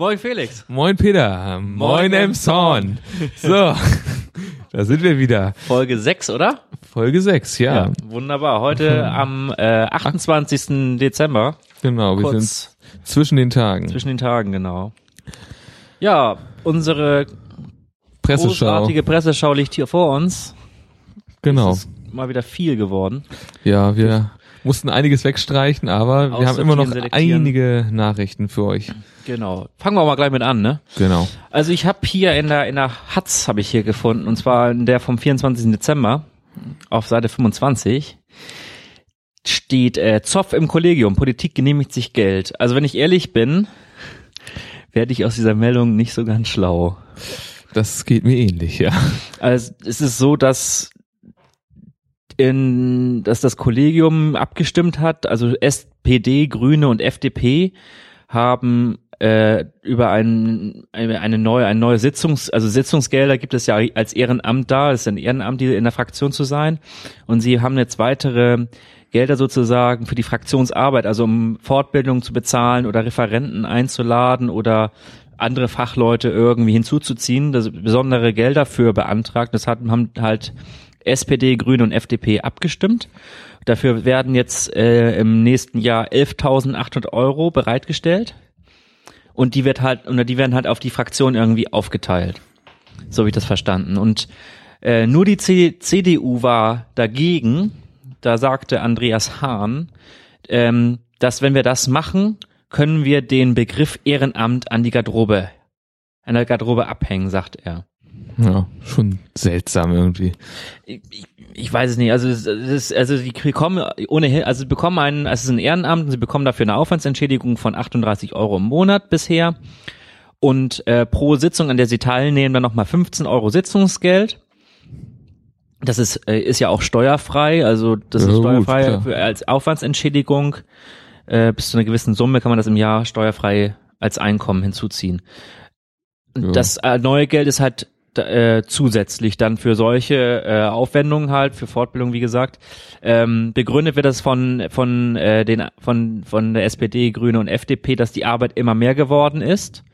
Moin Felix. Moin Peter. Moin, Moin Emson. So, da sind wir wieder. Folge 6, oder? Folge 6, ja. Wunderbar. Heute am äh, 28. Dezember. Genau, wir Kurz sind zwischen den Tagen. zwischen den Tagen, genau. Ja, unsere Presseschau. großartige Presseschau liegt hier vor uns. Genau. Es ist mal wieder viel geworden. Ja, wir mussten einiges wegstreichen, aber wir haben immer noch einige Nachrichten für euch. Genau. Fangen wir mal gleich mit an, ne? Genau. Also ich habe hier in der in der Hatz habe ich hier gefunden und zwar in der vom 24. Dezember auf Seite 25 steht äh, Zoff im Kollegium, Politik genehmigt sich Geld. Also wenn ich ehrlich bin, werde ich aus dieser Meldung nicht so ganz schlau. Das geht mir ähnlich, ja. Also es ist so, dass in, dass das Kollegium abgestimmt hat, also SPD, Grüne und FDP haben äh, über ein, eine, eine neue, ein neue Sitzungs, also Sitzungsgelder gibt es ja als Ehrenamt da, es ist ein Ehrenamt, in der Fraktion zu sein. Und sie haben jetzt weitere Gelder sozusagen für die Fraktionsarbeit, also um Fortbildung zu bezahlen oder Referenten einzuladen oder andere Fachleute irgendwie hinzuzuziehen, das besondere Gelder für beantragt. Das hat, haben halt SPD, Grüne und FDP abgestimmt. Dafür werden jetzt äh, im nächsten Jahr 11.800 Euro bereitgestellt und die wird halt oder die werden halt auf die Fraktion irgendwie aufgeteilt. So habe ich das verstanden. Und äh, nur die C CDU war dagegen. Da sagte Andreas Hahn, ähm, dass wenn wir das machen, können wir den Begriff Ehrenamt an die Garderobe, an der Garderobe abhängen, sagt er. Ja, schon seltsam irgendwie. Ich, ich, weiß es nicht. Also, es ist, also die bekommen ohnehin, also sie bekommen einen, also es ist ein Ehrenamt und sie bekommen dafür eine Aufwandsentschädigung von 38 Euro im Monat bisher. Und äh, pro Sitzung, an der sie teilnehmen, dann nochmal 15 Euro Sitzungsgeld. Das ist, äh, ist ja auch steuerfrei, also das Ja, ist gut, steuerfrei für, als Aufwandsentschädigung. Äh, bis zu einer gewissen Summe kann man das im Jahr steuerfrei als Einkommen hinzuziehen. Ja. Das äh, neue Geld ist halt äh, zusätzlich dann für solche äh, Aufwendungen halt, für Fortbildung, wie gesagt. Ähm, begründet wird das von, von, äh, den, von, von der SPD, Grüne und FDP, dass die Arbeit immer mehr geworden ist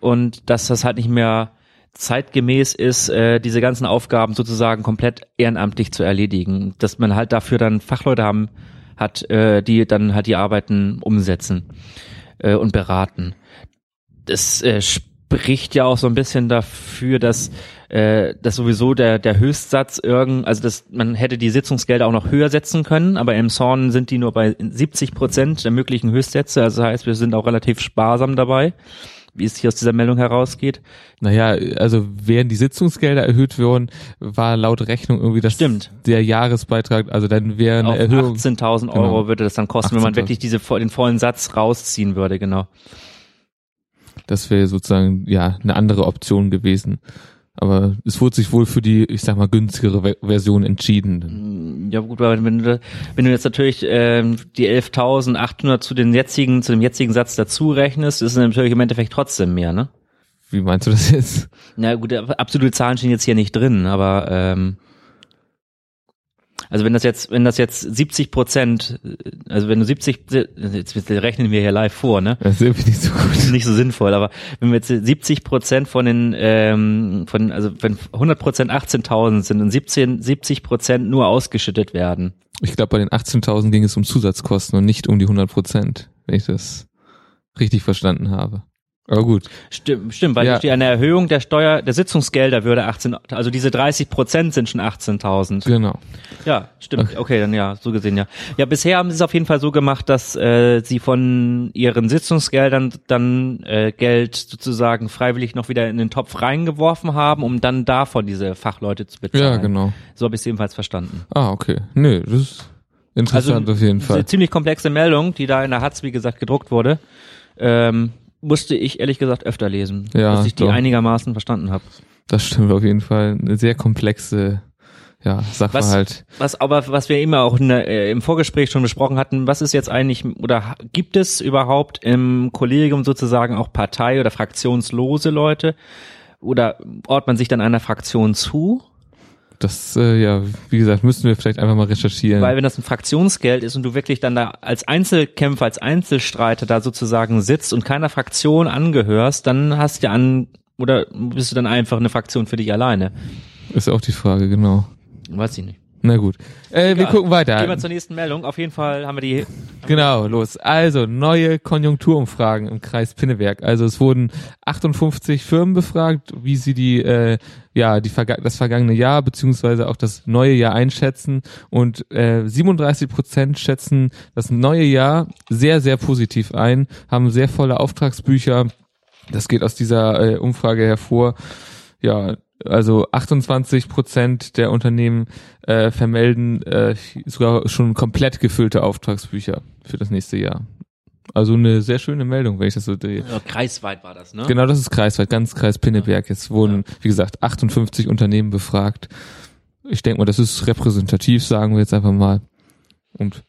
und dass das halt nicht mehr zeitgemäß ist, äh, diese ganzen Aufgaben sozusagen komplett ehrenamtlich zu erledigen. Dass man halt dafür dann Fachleute haben hat, äh, die dann halt die Arbeiten umsetzen äh, und beraten. Das äh, spricht ja auch so ein bisschen dafür, dass äh, dass sowieso der der Höchstsatz irgend, also dass man hätte die Sitzungsgelder auch noch höher setzen können, aber im Zorn sind die nur bei 70 Prozent der möglichen Höchstsätze. Also das heißt, wir sind auch relativ sparsam dabei, wie es hier aus dieser Meldung herausgeht. Naja, also wären die Sitzungsgelder erhöht worden, war laut Rechnung irgendwie das Stimmt. der Jahresbeitrag, also dann wäre eine Auf Erhöhung. 18.000 Euro Genau. würde das dann kosten, wenn man 18.000. wirklich diese den vollen Satz rausziehen würde, genau. Das wäre sozusagen ja eine andere Option gewesen. Aber es wurde sich wohl für die, ich sag mal, günstigere Ve- Version entschieden. Ja gut, aber wenn du, wenn du jetzt natürlich ähm, die 11.800 zu den jetzigen, zu dem jetzigen Satz dazu rechnest, ist es natürlich im Endeffekt trotzdem mehr, ne? Wie meinst du das jetzt? Na gut, absolute Zahlen stehen jetzt hier nicht drin, aber ähm, also wenn das jetzt, wenn das jetzt 70 Prozent, also wenn du 70, jetzt rechnen wir hier live vor, ne? Das ist irgendwie nicht so gut. nicht so sinnvoll, aber wenn wir jetzt 70 Prozent von den, ähm, von, also wenn 100 Prozent 18.000 sind und 17, 70 Prozent nur ausgeschüttet werden, Ich glaube, bei den 18.000 ging es um Zusatzkosten und nicht um die 100 Prozent, wenn ich das richtig verstanden habe. Aber gut. Stimmt, stimmt, weil Ja. steht eine Erhöhung der Steuer, der Sitzungsgelder würde 18, also diese 30 Prozent sind schon 18.000. Genau. Ja, stimmt. Okay. dann ja, so gesehen ja. Ja, bisher haben sie es auf jeden Fall so gemacht, dass äh, sie von ihren Sitzungsgeldern dann äh, Geld sozusagen freiwillig noch wieder in den Topf reingeworfen haben, um dann davon diese Fachleute zu bezahlen. Ja, genau. So habe ich es ebenfalls verstanden. Ah, okay. Nö, das ist interessant auf jeden Also, eine Fall. ziemlich komplexe Meldung, die da in der Hatz, wie gesagt, gedruckt wurde. Ähm, musste ich ehrlich gesagt öfter lesen, Ja, dass ich die doch. einigermaßen verstanden habe. Das stimmt auf jeden Fall. Eine sehr komplexe ja, Sachverhalt. Was aber, was wir immer auch der, äh, im Vorgespräch schon besprochen hatten, was ist jetzt eigentlich, oder gibt es überhaupt im Kollegium sozusagen auch Partei- oder fraktionslose Leute? Oder ordnet man sich dann einer Fraktion zu? Das, äh, ja, wie gesagt, müssten wir vielleicht einfach mal recherchieren. Weil wenn das ein Fraktionsgeld ist und du wirklich dann da als Einzelkämpfer, als Einzelstreiter da sozusagen sitzt und keiner Fraktion angehörst, dann hast du ja an, oder bist du dann einfach eine Fraktion für dich alleine? Ist auch die Frage, genau. Weiß ich nicht. Na gut. Äh, wir gucken weiter. Gehen wir zur nächsten Meldung. Auf jeden Fall haben wir die Genau, los. Also, neue Konjunkturumfragen im Kreis Pinneberg. Also, es wurden 58 Firmen befragt, wie sie die, äh, ja, die das vergangene Jahr beziehungsweise auch das neue Jahr einschätzen. Und äh, 37 Prozent schätzen das neue Jahr sehr, sehr positiv ein, haben sehr volle Auftragsbücher. Das geht aus dieser äh, Umfrage hervor. Ja, also 28 Prozent der Unternehmen äh, vermelden äh, sogar schon komplett gefüllte Auftragsbücher für das nächste Jahr. Also eine sehr schöne Meldung, wenn ich das so drehe. ja, kreisweit war das, ne? Genau, das ist kreisweit, ganz Kreis Pinneberg. Jetzt wurden, wie gesagt, 58 Unternehmen befragt. Ich denke mal, das ist repräsentativ, sagen wir jetzt einfach mal. Und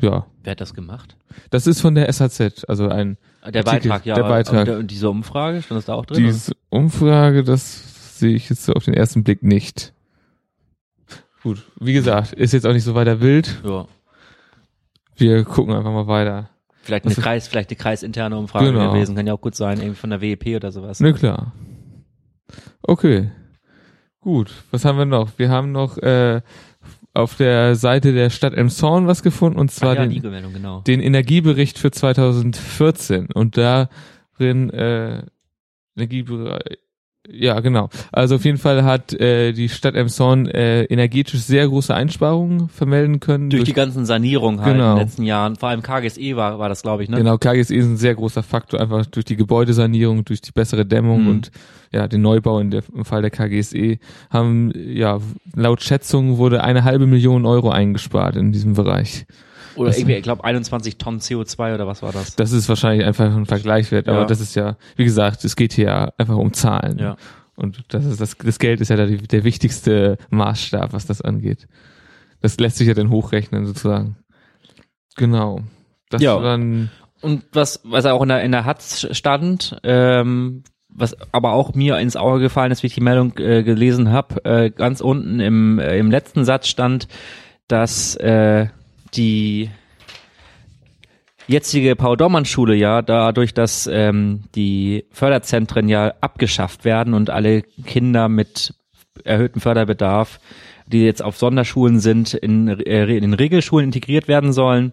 ja, Wer hat das gemacht? das ist von der SAZ, also ein Der Artikel, Beitrag, ja. der Beitrag. Und, und diese Umfrage, stand das da auch drin? Diese Umfrage, das sehe ich jetzt so auf den ersten Blick nicht. Gut, wie gesagt, ist jetzt auch nicht so weiter wild. ja. Wir gucken einfach mal weiter. Vielleicht eine Also- Kreis, vielleicht eine kreisinterne Umfrage Genau. gewesen, kann ja auch gut sein, irgendwie von der WEP oder sowas. Ne, klar. Okay. Gut, was haben wir noch? Wir haben noch äh, auf der Seite der Stadt Emshorn was gefunden und zwar ja, den, genau. den Energiebericht für 2014 und darin äh, Energiebereich ja, genau. Also auf jeden Fall hat äh, die Stadt Emshorn äh, energetisch sehr große Einsparungen vermelden können. Durch die ganzen Sanierungen halt Genau. in den letzten Jahren. Vor allem KGSE war, war das, glaube ich, ne? Genau, KGSE ist ein sehr großer Faktor, einfach durch die Gebäudesanierung, durch die bessere Dämmung Mhm. und ja, den Neubau in der, im Fall der KGSE haben, ja, laut Schätzungen wurde eine halbe Million Euro eingespart in diesem Bereich. Oder das- irgendwie, ich glaube, 21 Tonnen CO2 oder was war das? Das ist wahrscheinlich einfach ein Vergleich wert, aber Ja. das ist ja, wie gesagt, es geht hier ja einfach um Zahlen. Ja. Und das ist das, das Geld ist ja da die, der wichtigste Maßstab, was das angeht. Das lässt sich ja dann hochrechnen sozusagen. Genau. Das Ja. dann Und was, was auch in der, in der Hatz stand, ähm, was aber auch mir ins Auge gefallen ist, wie ich die Meldung äh, gelesen habe, äh, ganz unten im, äh, im letzten Satz stand, dass äh, die jetzige Paul-Dormann-Schule ja dadurch, dass ähm, die Förderzentren ja abgeschafft werden und alle Kinder mit erhöhtem Förderbedarf, die jetzt auf Sonderschulen sind, in, äh, in den Regelschulen integriert werden sollen,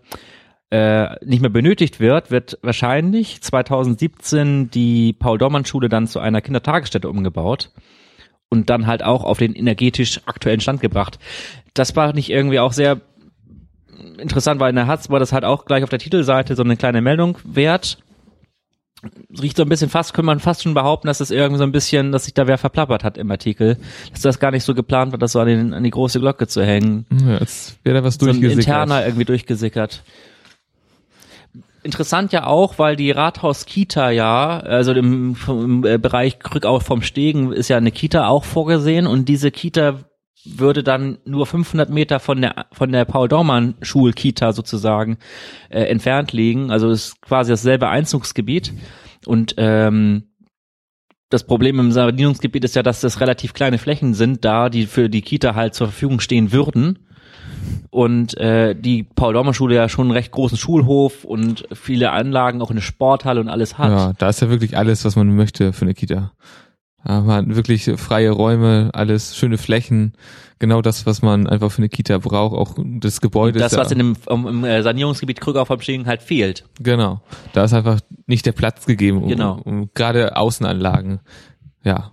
äh, nicht mehr benötigt wird, wird wahrscheinlich 2017 die Paul-Dormann-Schule dann zu einer Kindertagesstätte umgebaut und dann halt auch auf den energetisch aktuellen Stand gebracht. Das war nicht irgendwie auch sehr interessant, weil in der Hatz war das halt auch gleich auf der Titelseite so eine kleine Meldung wert. Riecht so ein bisschen fast, könnte man fast schon behaupten, dass es irgendwie so ein bisschen, dass sich da wer verplappert hat im Artikel, dass das gar nicht so geplant war, das so an, den, an die große Glocke zu hängen ja, jetzt wäre da was so ein durchgesickert. interner irgendwie durchgesickert. Interessant ja auch, weil die Rathaus-Kita ja, also im, im äh, Bereich Rückau vom Stegen ist ja eine Kita auch vorgesehen und diese Kita würde dann nur 500 Meter von der von der Paul-Dormann-Schul-Kita sozusagen äh, entfernt liegen. Also ist quasi dasselbe Einzugsgebiet und ähm, das Problem im Sanierungsgebiet ist ja, dass das relativ kleine Flächen sind, da die für die Kita halt zur Verfügung stehen würden und äh, die Paul-Dormer-Schule ja schon einen recht großen Schulhof und viele Anlagen, auch eine Sporthalle und alles hat. Ja, da ist ja wirklich alles, was man möchte für eine Kita. Ja, man hat wirklich freie Räume, alles schöne Flächen, genau das, was man einfach für eine Kita braucht, auch das Gebäude das, ist ja, was in dem um, im äh, Sanierungsgebiet Krückau vom Stegen halt fehlt. genau, da ist einfach nicht der Platz gegeben, um, Genau. um gerade Außenanlagen, ja.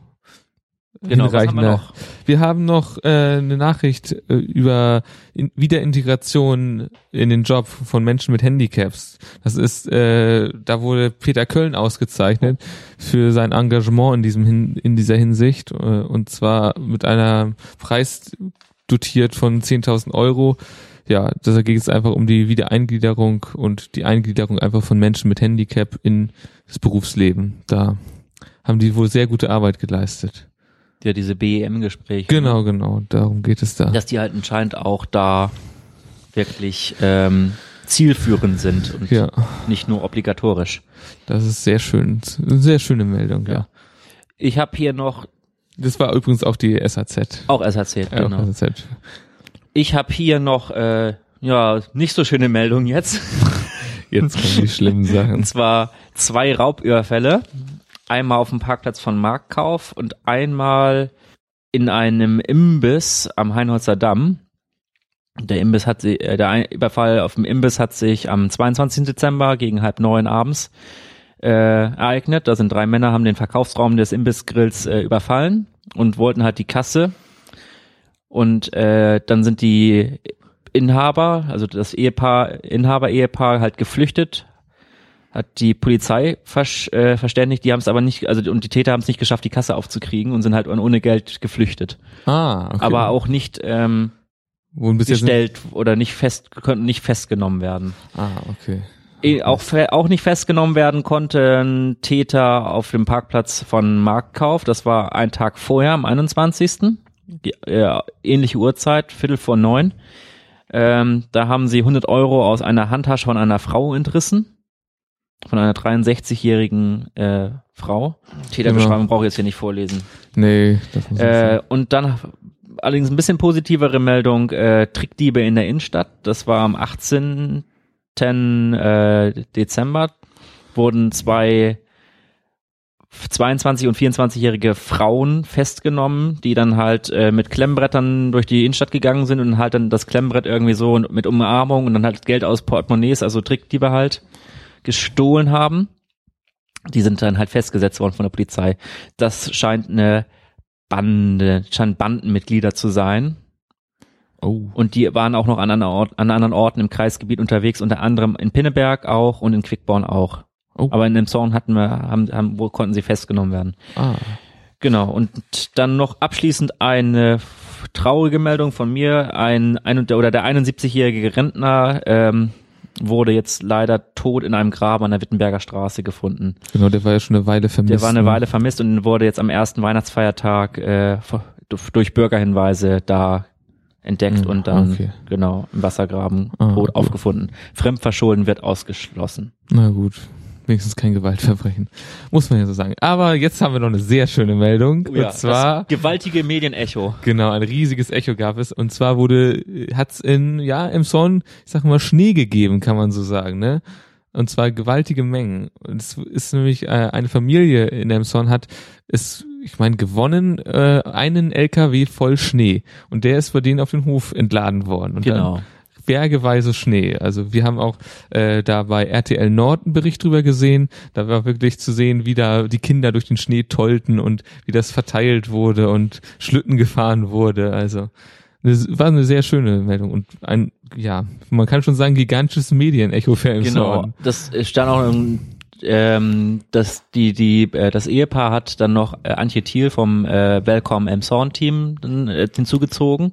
Genau, haben wir hinreichender- noch? Wir haben noch äh, eine Nachricht äh, über in Wiederintegration in den Job von Menschen mit Handicaps. Das ist, äh, da wurde Peter Köln ausgezeichnet für sein Engagement in diesem hin, in dieser Hinsicht äh, und zwar mit einer Preis dotiert von 10.000 Euro. Ja, da geht es einfach um die Wiedereingliederung und die Eingliederung einfach von Menschen mit Handicap in das Berufsleben. Da haben die wohl sehr gute Arbeit geleistet. Ja, diese BEM-Gespräche. Genau, genau, darum geht es da. Dass die halt anscheinend auch da wirklich ähm, zielführend sind und Ja, nicht nur obligatorisch. das ist sehr schön, sehr schöne Meldung, ja. Ich habe hier noch Das war übrigens auch die SAZ. Auch SAZ, Ja, genau. auch SAZ. Ich habe hier noch äh, ja nicht so schöne Meldung jetzt. Jetzt kommen die schlimmen Sachen. Und zwar zwei Raubüberfälle. Einmal auf dem Parkplatz von Marktkauf und einmal in einem Imbiss am Heinholzer Damm. Der Imbiss hat sie, äh, der Überfall auf dem Imbiss hat sich am 22. Dezember gegen halb neun abends äh, ereignet. Da sind drei Männer, haben den Verkaufsraum des Imbissgrills äh, überfallen und wollten halt die Kasse. Und äh, dann sind die Inhaber, also das Ehepaar, Inhaber-Ehepaar halt geflüchtet, hat die Polizei versch äh, verständigt, die haben es aber nicht, also und die Täter haben es nicht geschafft, die Kasse aufzukriegen und sind halt ohne Geld geflüchtet. Ah, okay. Aber auch nicht ähm, gestellt oder nicht fest, konnten nicht festgenommen werden. Ah, okay. Eh, Auch, auch nicht festgenommen werden konnte ein Täter auf dem Parkplatz von Marktkauf. Das war ein Tag vorher, am 21. Die, äh, ähnliche Uhrzeit, Viertel vor neun. Ähm, da haben sie 100 Euro aus einer Handtasche von einer Frau entrissen. Von einer 63-jährigen äh, Frau. Täterbeschreibung brauche ich jetzt hier nicht vorlesen. Nee, das muss ich Äh, und dann allerdings ein bisschen positivere Meldung, äh, Trickdiebe in der Innenstadt. Das war am 18. Äh, Dezember. Wurden zwei 22 und 24-jährige Frauen festgenommen, die dann halt äh, mit Klemmbrettern durch die Innenstadt gegangen sind und halt dann das Klemmbrett irgendwie so mit Umarmung und dann halt Geld aus Portemonnaies, also Trickdiebe halt, gestohlen haben. Die sind dann halt festgesetzt worden von der Polizei. Das scheint eine Bande, scheint Bandenmitglieder zu sein. Oh. Und die waren auch noch an anderen, Ort, an anderen Orten im Kreisgebiet unterwegs, unter anderem in Pinneberg auch und in Quickborn auch. Oh. Aber in dem Zorn hatten wir, haben, haben, wo konnten sie festgenommen werden. Ah. Genau. Und dann noch abschließend eine traurige Meldung von mir. Ein, ein oder der 71-jährige Rentner ähm, wurde jetzt leider tot in einem Graben an der Wittenberger Straße gefunden. Genau, der war ja schon eine Weile vermisst. Der war eine ne? Weile vermisst und wurde jetzt am ersten Weihnachtsfeiertag äh, durch Bürgerhinweise da entdeckt Mhm, und dann okay. genau im Wassergraben Ah, tot gut. aufgefunden. Fremdverschulden wird ausgeschlossen. Na gut. Wenigstens kein Gewaltverbrechen. Muss man ja so sagen. Aber jetzt haben wir noch eine sehr schöne Meldung. und zwar, gewaltige Medienecho. genau, ein riesiges Echo gab es. Und zwar wurde, hat's in, ja, im Son, ich sag mal, Schnee gegeben, kann man so sagen, ne? Und zwar gewaltige Mengen. Und es ist nämlich äh, eine Familie in Emson hat es, ich meine, gewonnen, äh, einen LKW voll Schnee. Und der ist bei denen auf den Hof entladen worden. Und dann Genau. Bergeweise Schnee. Also wir haben auch äh, da bei RTL Nord einen Bericht drüber gesehen. Da war wirklich zu sehen, wie da die Kinder durch den Schnee tollten und wie das verteilt wurde und Schlitten gefahren wurde. Also das war eine sehr schöne Meldung und ein, ja, man kann schon sagen, gigantisches Medienecho für Emson. Genau. Das stand auch im ähm, dass die die äh, das Ehepaar hat dann noch äh, Antje Thiel vom äh, Welcome Emshorn Team dann, äh, hinzugezogen,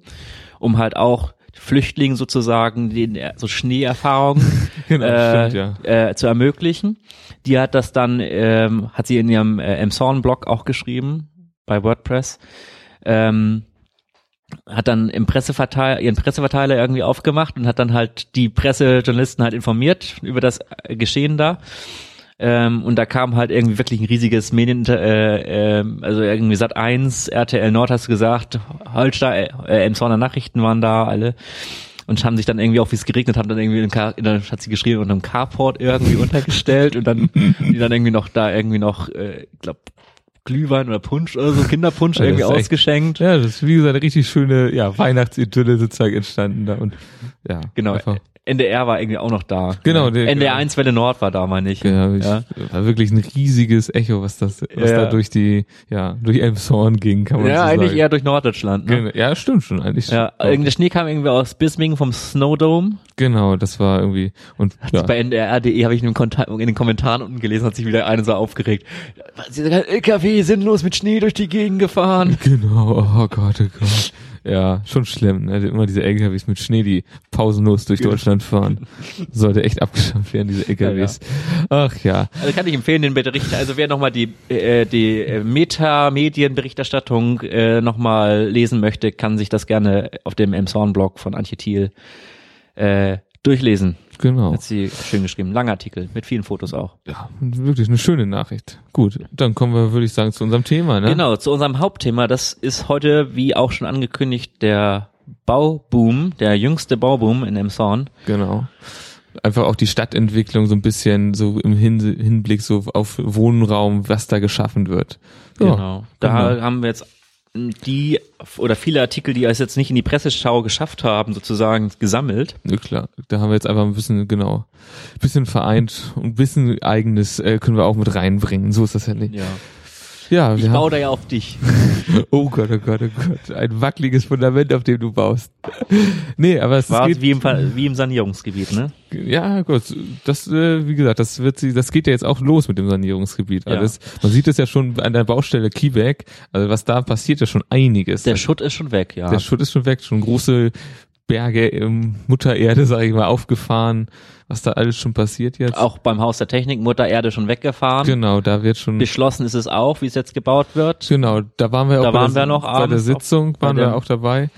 um halt auch Flüchtlingen sozusagen den äh, so Schneeerfahrungen Genau, äh, stimmt, ja. äh, zu ermöglichen. Die hat das dann, ähm, hat sie in ihrem äh, Emshorn-Blog auch geschrieben, bei WordPress. Ähm, hat dann im Presseverteiler, ihren Presseverteiler irgendwie aufgemacht und hat dann halt die Pressejournalisten halt informiert über das äh, Geschehen da. Ähm, und da kam halt irgendwie wirklich ein riesiges Medien, äh, äh, also irgendwie Sat 1, RTL Nord hast du gesagt, Holstein, äh, Emshorner Nachrichten waren da alle und haben sich dann irgendwie auch, wie es geregnet hat, dann irgendwie in, Car in hat sie geschrieben, unter einem Carport irgendwie untergestellt und dann die dann irgendwie noch da irgendwie noch, äh, ich glaube Glühwein oder Punsch oder so, Kinderpunsch Ja, irgendwie ist echt- ausgeschenkt. Ja, das ist wie gesagt eine richtig schöne ja, Weihnachtsidylle sozusagen entstanden da und ja, Genau. einfach, NDR war irgendwie auch noch da. Genau, der- NDR 1 Welle Nord war da, meine ich. genau, ich, ja. war wirklich ein riesiges Echo, was das, was Ja. da durch die, ja, durch Elmshorn ging, kann man ja, so eigentlich sagen. eher durch Norddeutschland. Ne? Genau. Ja, stimmt schon eigentlich. Ja, der Schnee kam irgendwie aus Bismingen vom Snowdome. Genau, das war irgendwie und ja, Bei NDR.de habe ich in, Konta- in den Kommentaren unten gelesen, hat sich wieder eine so aufgeregt. LKW sinnlos mit Schnee durch die Gegend gefahren. genau, oh Gott, oh Gott. Ja, schon schlimm, ne? Immer diese LKWs mit Schnee, die pausenlos durch Deutschland fahren. Sollte echt abgeschafft werden, diese LKWs. Ach ja. Also kann ich empfehlen, den Bericht. Also wer nochmal die, äh, die äh, Meta-Medienberichterstattung äh, nochmal lesen möchte, kann sich das gerne auf dem Emshorn-Blog von Antje Thiel äh, durchlesen. Genau. Hat sie schön geschrieben. Langer Artikel, mit vielen Fotos auch. Ja, wirklich eine schöne Nachricht. Gut, dann kommen wir, würde ich sagen, zu unserem Thema, ne? Genau, zu unserem Hauptthema. Das ist heute, wie auch schon angekündigt, der Bauboom, der jüngste Bauboom in Emshorn. Genau. Einfach auch die Stadtentwicklung so ein bisschen so im Hin Hinblick so auf Wohnraum, was da geschaffen wird. Ja, Genau. Da genau. haben wir jetzt die oder viele Artikel, die es jetzt nicht in die Presseschau geschafft haben, sozusagen gesammelt. Ja, klar, da haben wir jetzt einfach ein bisschen, genau, ein bisschen vereint und ein bisschen eigenes äh, können wir auch mit reinbringen. So ist das ja nicht. Ja. Ja, Ich baue da ja auf dich. oh Gott, oh Gott, oh Gott, ein wackeliges Fundament, auf dem du baust. nee, aber es War geht, wie im, wie im Sanierungsgebiet, ne? ja gut, das, äh, wie gesagt, das wird sie, das geht ja jetzt auch los mit dem Sanierungsgebiet. Ja. Alles, man sieht es ja schon an der Baustelle Kiebeck, also was da passiert, ja schon einiges. Der Schutt ist schon weg, ja. Der Schutt ist schon weg, schon große Berge im Muttererde, sage ich mal, aufgefahren, was da alles schon passiert jetzt. auch beim Haus der Technik Mutter Erde schon weggefahren. Genau, da wird schon. Beschlossen ist es auch, wie es jetzt gebaut wird. Genau, da waren wir auch Da bei, waren der, wir noch bei der Sitzung, bei waren wir auch dabei.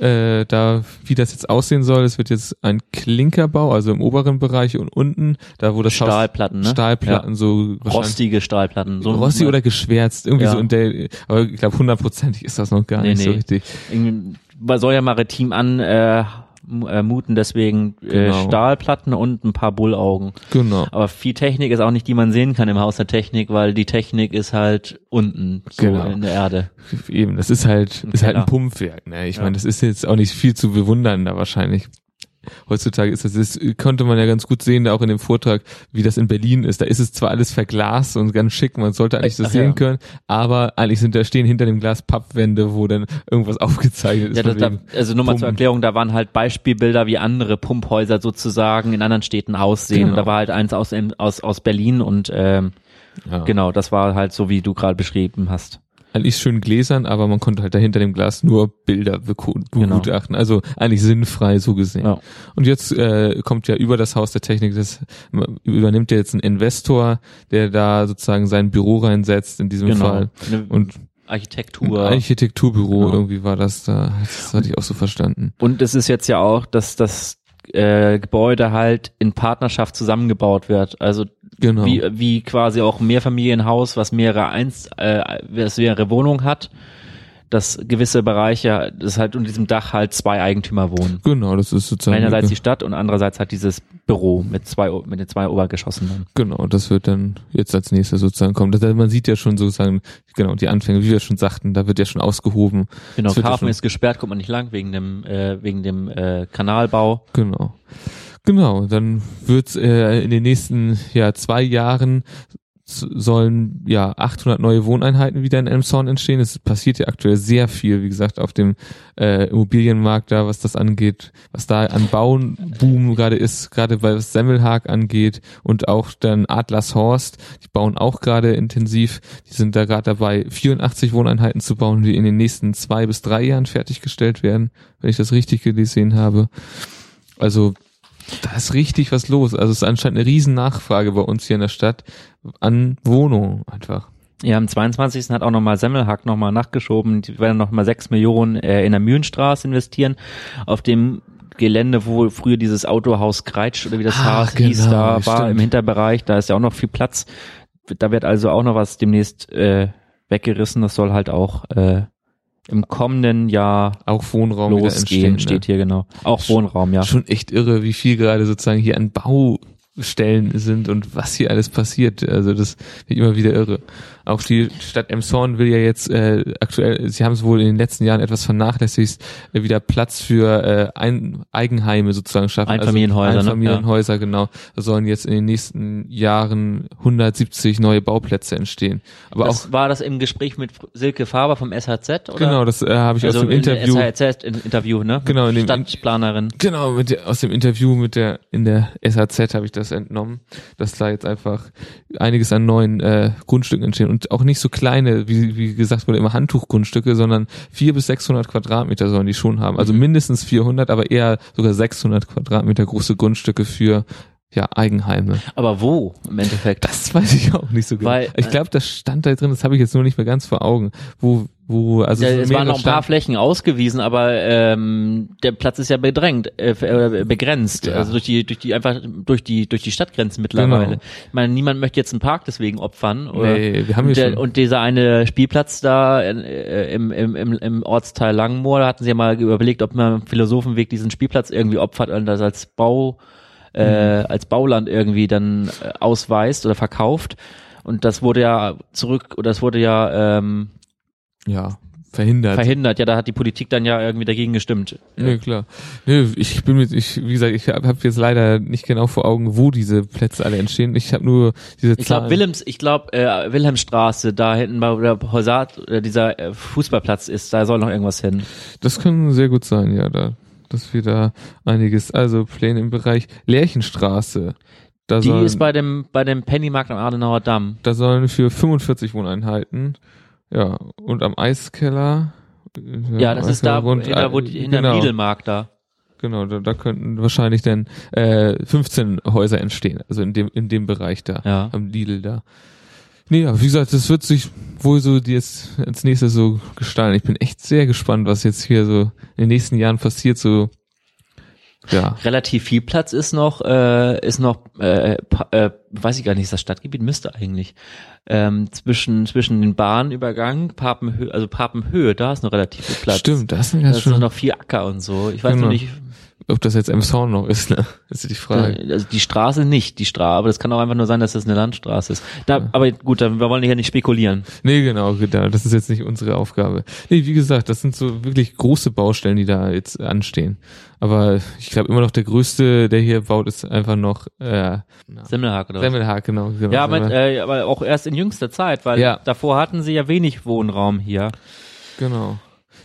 Äh, da, wie das jetzt aussehen soll, es wird jetzt ein Klinkerbau, also im oberen Bereich und unten, da wo das Stahlplatten, Haus, ne? Stahlplatten, so Ja. wahrscheinlich- Rostige Stahlplatten. So Rossi oder geschwärzt, irgendwie Ja. so in der, aber ich glaube hundertprozentig ist das noch gar Nee, nicht so nee. richtig. Irgendwie- Man soll ja maritim an äh, äh, muten, deswegen äh, Genau. Stahlplatten und ein paar Bullaugen. Genau. Aber viel Technik ist auch nicht, die man sehen kann im Haus der Technik, weil die Technik ist halt unten, so Genau. in der Erde. Eben, das ist halt, Ein ist halt ein. Pumpwerk, ne? Ich Ja. meine, das ist jetzt auch nicht viel zu bewundern da wahrscheinlich. Heutzutage ist das, das konnte man ja ganz gut sehen, auch in dem Vortrag, wie das in Berlin ist. Da ist es zwar alles verglast und ganz schick, man sollte eigentlich das Ach sehen ja. können, aber eigentlich sind da stehen hinter dem Glas Pappwände, wo dann irgendwas aufgezeichnet ist. Ja, das, da, also nur mal zur Pumpen. Erklärung, da waren halt Beispielbilder, wie andere Pumphäuser sozusagen in anderen Städten aussehen. Genau. Und da war halt eins aus, aus, aus Berlin und ähm, ja. genau, das war halt so, wie du gerade beschrieben hast. Eigentlich schön gläsern, aber man konnte halt da hinter dem Glas nur Bilder Genau. begutachten. Also eigentlich sinnfrei so gesehen. Ja. Und jetzt äh, kommt ja über das Haus der Technik, das übernimmt ja jetzt ein Investor, der da sozusagen sein Büro reinsetzt in diesem Fall. Eine Und Architektur. ein Architekturbüro Genau. irgendwie war das da. Das hatte ich auch so verstanden. Und es ist jetzt ja auch, dass das äh, Gebäude halt in Partnerschaft zusammengebaut wird. Also Genau. wie, wie quasi auch ein Mehrfamilienhaus, was mehrere eins, äh, was mehrere Wohnungen hat, dass gewisse Bereiche, dass halt unter diesem Dach halt zwei Eigentümer wohnen. Genau, das ist sozusagen. Einerseits die Stadt und andererseits halt dieses Büro mit zwei mit den zwei Obergeschossen. Dann. Genau, das wird dann jetzt als nächstes sozusagen kommen. Das, man sieht ja schon sozusagen, genau, die Anfänge, wie wir schon sagten, da wird ja schon ausgehoben. Genau, Das ja Hafen ist gesperrt, kommt man nicht lang wegen dem äh, wegen dem äh, Kanalbau. Genau. Genau, dann wird äh, in den nächsten ja, zwei Jahren sollen ja 800 neue Wohneinheiten wieder in Elmshorn entstehen. Es passiert ja aktuell sehr viel, wie gesagt, auf dem äh, Immobilienmarkt da, was das angeht, was da an Bauboom gerade ist, gerade weil es Semmelhag angeht und auch dann Adlershorst, die bauen auch gerade intensiv. Die sind da gerade dabei, 84 Wohneinheiten zu bauen, die in den nächsten zwei bis drei Jahren fertiggestellt werden, wenn ich das richtig gesehen habe. Also da ist richtig was los. Also es ist anscheinend eine riesen Nachfrage bei uns hier in der Stadt an Wohnungen einfach. Ja, am 22. hat auch nochmal Semmelhack nochmal nachgeschoben. Die werden nochmal sechs Millionen äh, in der Mühlenstraße investieren. Auf dem Gelände, wo früher dieses Autohaus Kreitsch oder wie das Ah, Haus hieß, genau, da war stimmt. im Hinterbereich, da ist ja auch noch viel Platz. Da wird also auch noch was demnächst äh, weggerissen. Das soll halt auch äh, im kommenden Jahr Auch Wohnraum losgehen, entstehen. steht hier genau. Auch Wohnraum, ja. ne? Schon echt irre, wie viel gerade sozusagen hier an Baustellen sind und was hier alles passiert. Also das wird immer wieder irre. Auch die Stadt Emshorn will ja jetzt äh, aktuell, sie haben es wohl in den letzten Jahren etwas vernachlässigt, äh, wieder Platz für äh, ein, Eigenheime sozusagen schaffen. Einfamilienhäuser, also ne? Einfamilienhäuser, genau. Da sollen jetzt in den nächsten Jahren 170 neue Bauplätze entstehen. Aber Das auch war das im Gespräch mit Silke Faber vom SHZ, oder? genau, das äh, habe ich also aus dem in Interview. SHZ-Interview, ne? Genau, in dem- Stadtplanerin. Genau, mit der, aus dem Interview mit der in der SAZ habe ich das entnommen, dass da jetzt einfach einiges an neuen äh, Grundstücken entstehen und auch nicht so kleine, wie, wie gesagt wurde, immer Handtuchgrundstücke, sondern vier bis 600 Quadratmeter sollen die schon haben. Also Mhm. mindestens 400, aber eher sogar 600 Quadratmeter große Grundstücke für ja, Eigenheime. Aber wo im Endeffekt? Das weiß ich auch nicht so genau. Weil, ich glaube, das stand da drin, das habe ich jetzt nur nicht mehr ganz vor Augen. Wo, wo, also Ja, es waren noch ein paar stand- Flächen ausgewiesen, aber ähm, der Platz ist ja bedrängt, äh, äh, begrenzt. Ja. Also durch die, durch die einfach durch die durch die Stadtgrenzen mittlerweile. Genau. Ich meine, niemand möchte jetzt einen Park deswegen opfern. Oder? Nee, wir haben und, hier der, schon- und dieser eine Spielplatz da äh, im, im, im, im Ortsteil Langenmoor, da hatten sie ja mal überlegt, ob man am Philosophenweg diesen Spielplatz irgendwie opfert und das als Bau äh, Mhm. als Bauland irgendwie dann äh, ausweist oder verkauft. Und das wurde ja zurück, oder das wurde ja ähm, ja, verhindert. verhindert. Ja, da hat die Politik dann ja irgendwie dagegen gestimmt. Nee, klar. Nee, ich bin mit, ich, wie gesagt, ich habe hab jetzt leider nicht genau vor Augen, wo diese Plätze alle entstehen. Ich habe nur diese Ich glaube. Willems, ich glaube, äh, Wilhelmstraße, da hinten bei der Horsat, oder dieser äh, Fußballplatz ist, da soll noch irgendwas hin. Das kann sehr gut sein, ja, da, dass wir da einiges, also Pläne im Bereich Lärchenstraße. Da Die sollen, ist bei dem, bei dem Pennymarkt am Adenauer Damm. da sollen für 45 Wohneinheiten, ja, und am Eiskeller. äh, Ja, das ist da, rund, hinter, wo, die- hinter dem genau, Lidl-Markt da. Genau, da, da könnten wahrscheinlich dann äh, 15 Häuser entstehen, also in dem in dem Bereich da, Ja. am Lidl da. Nee, ja, wie gesagt, das wird sich wohl so jetzt als nächstes so gestalten. Ich bin echt sehr gespannt, was jetzt hier so in den nächsten Jahren passiert, so ja. Relativ viel Platz ist noch, äh, ist noch, äh, äh, weiß ich gar nicht, ist das Stadtgebiet? Müsste eigentlich. Ähm, zwischen, zwischen den Bahnübergang, Papenhöhe, also Papenhöhe, da ist noch relativ viel Platz. Stimmt, das ist Da ja ist schon, noch viel Acker und so. Ich weiß Genau. noch nicht, ob das jetzt Emshorn noch ist, ne? Das ist die Frage. Also die Straße nicht, die Straße, aber das kann auch einfach nur sein, dass das eine Landstraße ist. Da, aber gut, dann, wir wollen hier nicht spekulieren. Nee, genau, genau. Das ist jetzt nicht unsere Aufgabe. Nee, wie gesagt, das sind so wirklich große Baustellen, die da jetzt anstehen. Aber ich glaube immer noch der größte, der hier baut, ist einfach noch äh, Semmelhake oder genau. genau Ja, aber, äh, aber auch erst in jüngster Zeit, weil Ja. davor hatten sie ja wenig Wohnraum hier. genau.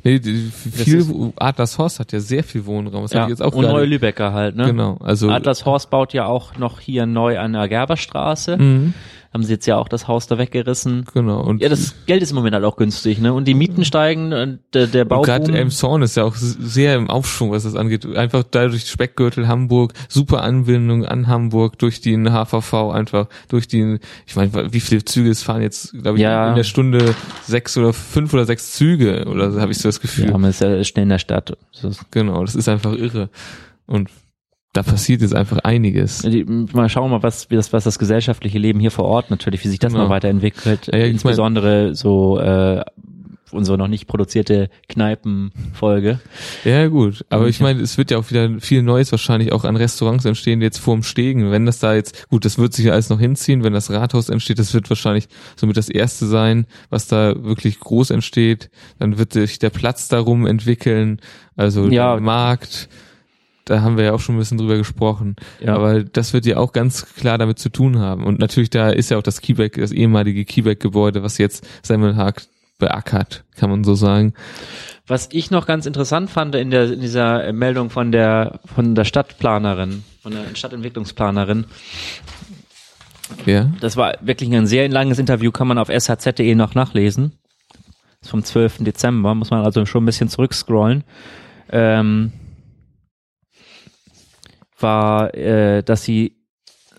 Nee, die, viel, Atlas Horst hat ja sehr viel Wohnraum. Das Ja, ich jetzt auch und gerade- neue Lübecker halt, ne? Genau, also Atlas Horst baut ja auch noch hier neu an der Gerberstraße. Mhm, Haben sie jetzt ja auch das Haus da weggerissen. genau. Und, Ja, das Geld ist im Moment halt auch günstig, ne? Und die Mieten steigen und der, der und gerade. Elmshorn ist ja auch sehr im Aufschwung, was das angeht. Einfach dadurch Speckgürtel Hamburg, super Anbindung an Hamburg durch den HVV einfach, durch den, ich meine, wie viele Züge es fahren jetzt, glaube ich, Ja. in der Stunde sechs oder fünf oder sechs Züge oder so habe ich so das Gefühl. ja, man ist ja schnell in der Stadt. Das Genau, das ist einfach irre. Und da passiert jetzt einfach einiges. Mal schauen mal, was, wie das, was das gesellschaftliche Leben hier vor Ort natürlich, wie sich das Genau. noch weiterentwickelt. Ja, ja, Insbesondere so äh, unsere noch nicht produzierte Kneipenfolge. Ja, gut. Aber ich meine, es wird ja auch wieder viel Neues wahrscheinlich auch an Restaurants entstehen, jetzt vorm Stegen. Wenn das da jetzt, gut, das wird sich ja alles noch hinziehen, wenn das Rathaus entsteht, das wird wahrscheinlich somit das erste sein, was da wirklich groß entsteht. Dann wird sich der Platz darum entwickeln, also Ja. der Markt. Da haben wir ja auch schon ein bisschen drüber gesprochen. Ja. Aber das wird ja auch ganz klar damit zu tun haben. Und natürlich, da ist ja auch das Kiebeck, das ehemalige Kiebeck-Gebäude, was jetzt Semmelhag beackert, kann man so sagen. Was ich noch ganz interessant fand in, der, in dieser Meldung von der, von der Stadtplanerin, von der Stadtentwicklungsplanerin, Ja. das war wirklich ein sehr langes Interview, kann man auf shz.de noch nachlesen. Das ist vom 12. Dezember, muss man also schon ein bisschen zurückscrollen. Ähm, war, äh, dass sie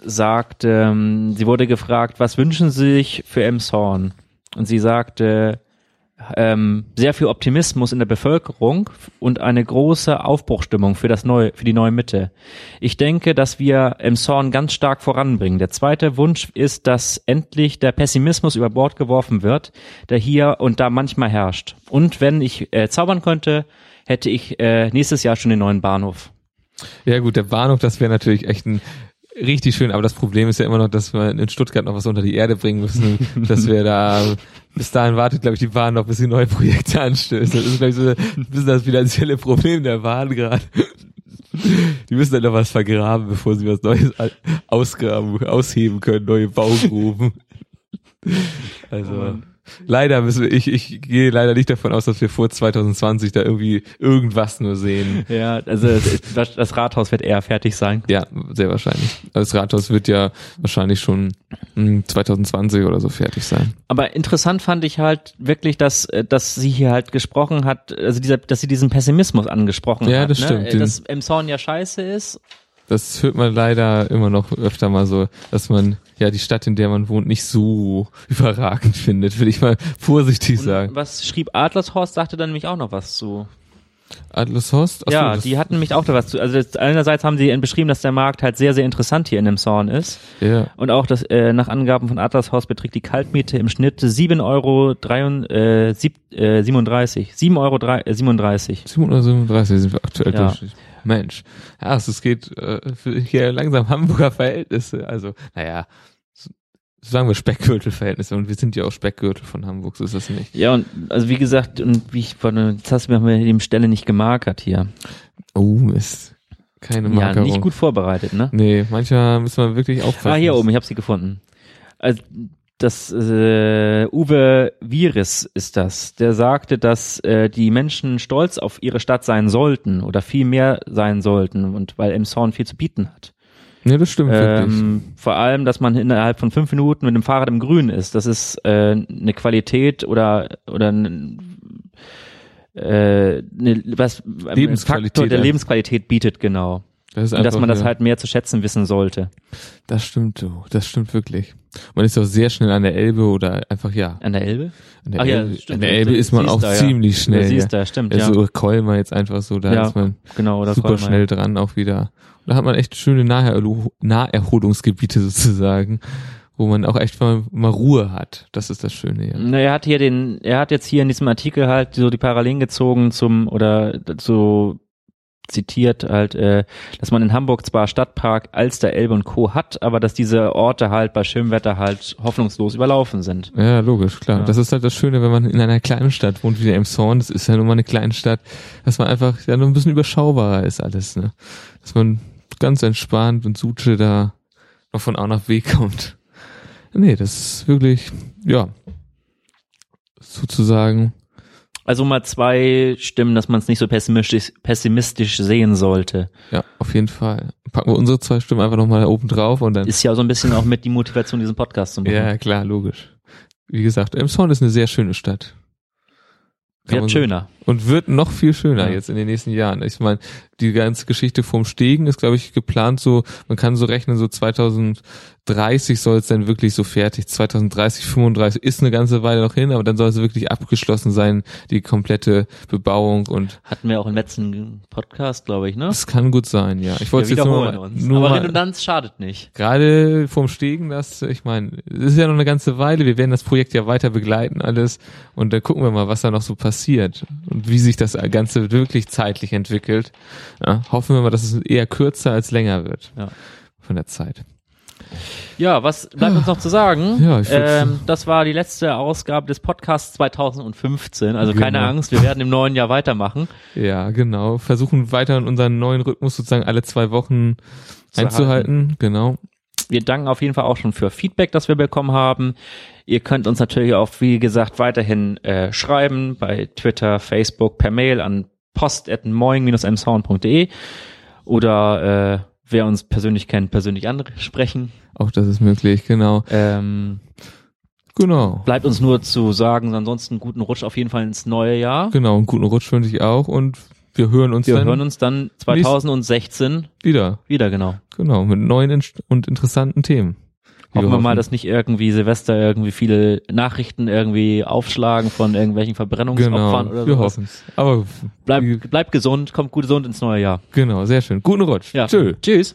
sagt, ähm, sie wurde gefragt, was wünschen Sie sich für Emshorn? Und sie sagte, ähm, sehr viel Optimismus in der Bevölkerung und eine große Aufbruchstimmung für das neue, für die neue Mitte. Ich denke, dass wir Emshorn ganz stark voranbringen. Der zweite Wunsch ist, dass endlich der Pessimismus über Bord geworfen wird, der hier und da manchmal herrscht. Und wenn ich äh, zaubern könnte, hätte ich äh, nächstes Jahr schon den neuen Bahnhof. Ja gut, der Bahnhof, das wäre natürlich echt ein richtig schön, aber das Problem ist ja immer noch, dass wir in Stuttgart noch was unter die Erde bringen müssen, dass wir da bis dahin wartet, glaube ich, die Bahn noch, bis sie neue Projekte anstößt. Das ist, glaube ich, so ein bisschen das finanzielle Problem der Bahn gerade. Die müssen dann noch was vergraben, bevor sie was Neues ausgraben, ausheben können, neue Baugruben. Also leider müssen wir, ich, ich gehe leider nicht davon aus, dass wir vor 2020 da irgendwie irgendwas nur sehen. Ja, also das, das Rathaus wird eher fertig sein. Ja, sehr wahrscheinlich. Das Rathaus wird ja wahrscheinlich schon hm, 2020 oder so fertig sein. Aber interessant fand ich halt wirklich, dass, äh, dass sie hier halt gesprochen hat, also dieser, dass sie diesen Pessimismus angesprochen Ja, hat. das ne? stimmt. Äh, Dass Emshorn ja scheiße ist das hört man leider immer noch öfter mal so, dass man ja die Stadt, in der man wohnt, nicht so überragend findet, will ich mal vorsichtig Und sagen. was schrieb Adlershorst, sagte dann nämlich auch noch was zu. Adlershorst? Achso, ja, das- die hatten nämlich auch da was zu. Also jetzt einerseits haben sie beschrieben, dass der Markt halt sehr, sehr interessant hier in dem Zorn ist. Ja. Und auch, dass äh, nach Angaben von Adlershorst beträgt die Kaltmiete im Schnitt 7 Euro drei- äh, sieb, äh, 37. 7 Euro drei- äh, 37. 737 sind wir aktuell Ja. durch. Mensch. Ja, also es geht äh, für hier langsam Hamburger Verhältnisse. Also, naja, sagen wir Speckgürtelverhältnisse. Und wir sind ja auch Speckgürtel von Hamburg, so ist das nicht. Ja, und also wie gesagt, und wie ich jetzt hast du mir mit dem Stelle nicht gemarkert hier. Oh, Mist. Keine Ja, Markerung. nicht gut vorbereitet, ne? Nee, manchmal müssen wir wirklich aufpassen. Ah, hier oben, ich habe sie gefunden. Also, das äh, Uwe Viris ist das. Der sagte, dass äh, die Menschen stolz auf ihre Stadt sein sollten oder viel mehr sein sollten und weil Emshorn viel zu bieten hat. Nee, das stimmt wirklich. Ähm, vor allem, dass man innerhalb von fünf Minuten mit dem Fahrrad im Grün ist. Das ist äh, eine Qualität oder oder ein, äh, eine, was Lebensqualität Faktor der einfach. Lebensqualität bietet, genau. Das ist Und dass man das ja, halt mehr zu schätzen wissen sollte. Das stimmt, so. das stimmt wirklich. Man ist auch sehr schnell an der Elbe oder einfach, ja. An der Elbe? An der Ach ja, Elbe, stimmt. an der Elbe Du ist man auch da, ja. ziemlich schnell. Du siehst ja. da, stimmt, ja. ja. So Kolmar jetzt einfach so, da Ja, ist man genau, super Kolmar. schnell dran auch wieder. Da hat man echt schöne Naherholungsgebiete sozusagen, wo man auch echt mal, mal Ruhe hat. Das ist das Schöne, ja. Na, er hat hier den, er hat jetzt hier in diesem Artikel halt so die Parallelen gezogen zum, oder so zitiert halt, äh, dass man in Hamburg zwar Stadtpark, Alster, Elbe und Co. hat, aber dass diese Orte halt bei schönem Wetter halt hoffnungslos überlaufen sind. Ja, logisch, klar. Ja. Das ist halt das Schöne, wenn man in einer kleinen Stadt wohnt, wie der Emshorn, das ist ja nun mal eine kleine Stadt, dass man einfach ja nur ein bisschen überschaubarer ist alles, ne? Dass man ganz entspannt und Suche da noch von A nach B kommt. Nee, das ist wirklich, ja, sozusagen, Also mal zwei Stimmen, dass man es nicht so pessimistisch, pessimistisch sehen sollte. ja, auf jeden Fall. Packen wir unsere zwei Stimmen einfach nochmal oben drauf und dann, Ist ja so ein bisschen auch mit die Motivation, diesen Podcast zu machen. ja, klar, logisch. Wie gesagt, Emshorn ist eine sehr schöne Stadt. Wird schöner. Und wird noch viel schöner Ja. jetzt in den nächsten Jahren. Ich meine, die ganze Geschichte vom Stegen ist, glaube ich, geplant so, man kann so rechnen, so 2030 soll es dann wirklich so fertig. 2030, 35 ist eine ganze Weile noch hin, aber dann soll es wirklich abgeschlossen sein, die komplette Bebauung und Hatten wir auch im letzten Podcast, glaube ich, ne? es kann gut sein, ja. Ich wollte es jetzt nur mal, uns. nur Aber mal Redundanz schadet nicht. gerade vom Stegen, das, ich meine, es ist ja noch eine ganze Weile, wir werden das Projekt ja weiter begleiten alles und dann gucken wir mal, was da noch so passiert und wie sich das Ganze wirklich zeitlich entwickelt. Ja, hoffen wir mal, dass es eher kürzer als länger wird Ja. von der Zeit. Ja, was bleibt uns noch zu sagen? Ja, ich ähm, das war die letzte Ausgabe des Podcasts 2015. Also keine Genau. Angst, wir werden im neuen Jahr weitermachen. Ja, genau. Versuchen weiter in unseren neuen Rhythmus sozusagen alle zwei Wochen Zu einzuhalten. Genau. Wir danken auf jeden Fall auch schon für Feedback, das wir bekommen haben. Ihr könnt uns natürlich auch, wie gesagt, weiterhin äh, schreiben bei Twitter, Facebook, per Mail an post.moing-msound.de oder äh, wer uns persönlich kennt, persönlich ansprechen. Auch das ist möglich, genau. Ähm, Genau. bleibt uns nur zu sagen, ansonsten guten Rutsch auf jeden Fall ins neue Jahr. Genau, einen guten Rutsch wünsche ich auch und wir hören uns Wir dann hören uns dann 2016 wieder. wieder, genau. Genau, mit neuen und interessanten Themen. Hoffen wir mal, hoffen. dass nicht irgendwie Silvester irgendwie viele Nachrichten irgendwie aufschlagen von irgendwelchen Verbrennungsopfern Genau, oder wir so. hoffen es. Aber Bleib, bleib gesund, kommt gut gesund ins neue Jahr. genau, sehr schön. Guten Rutsch. Ja. Tschö. Tschüss.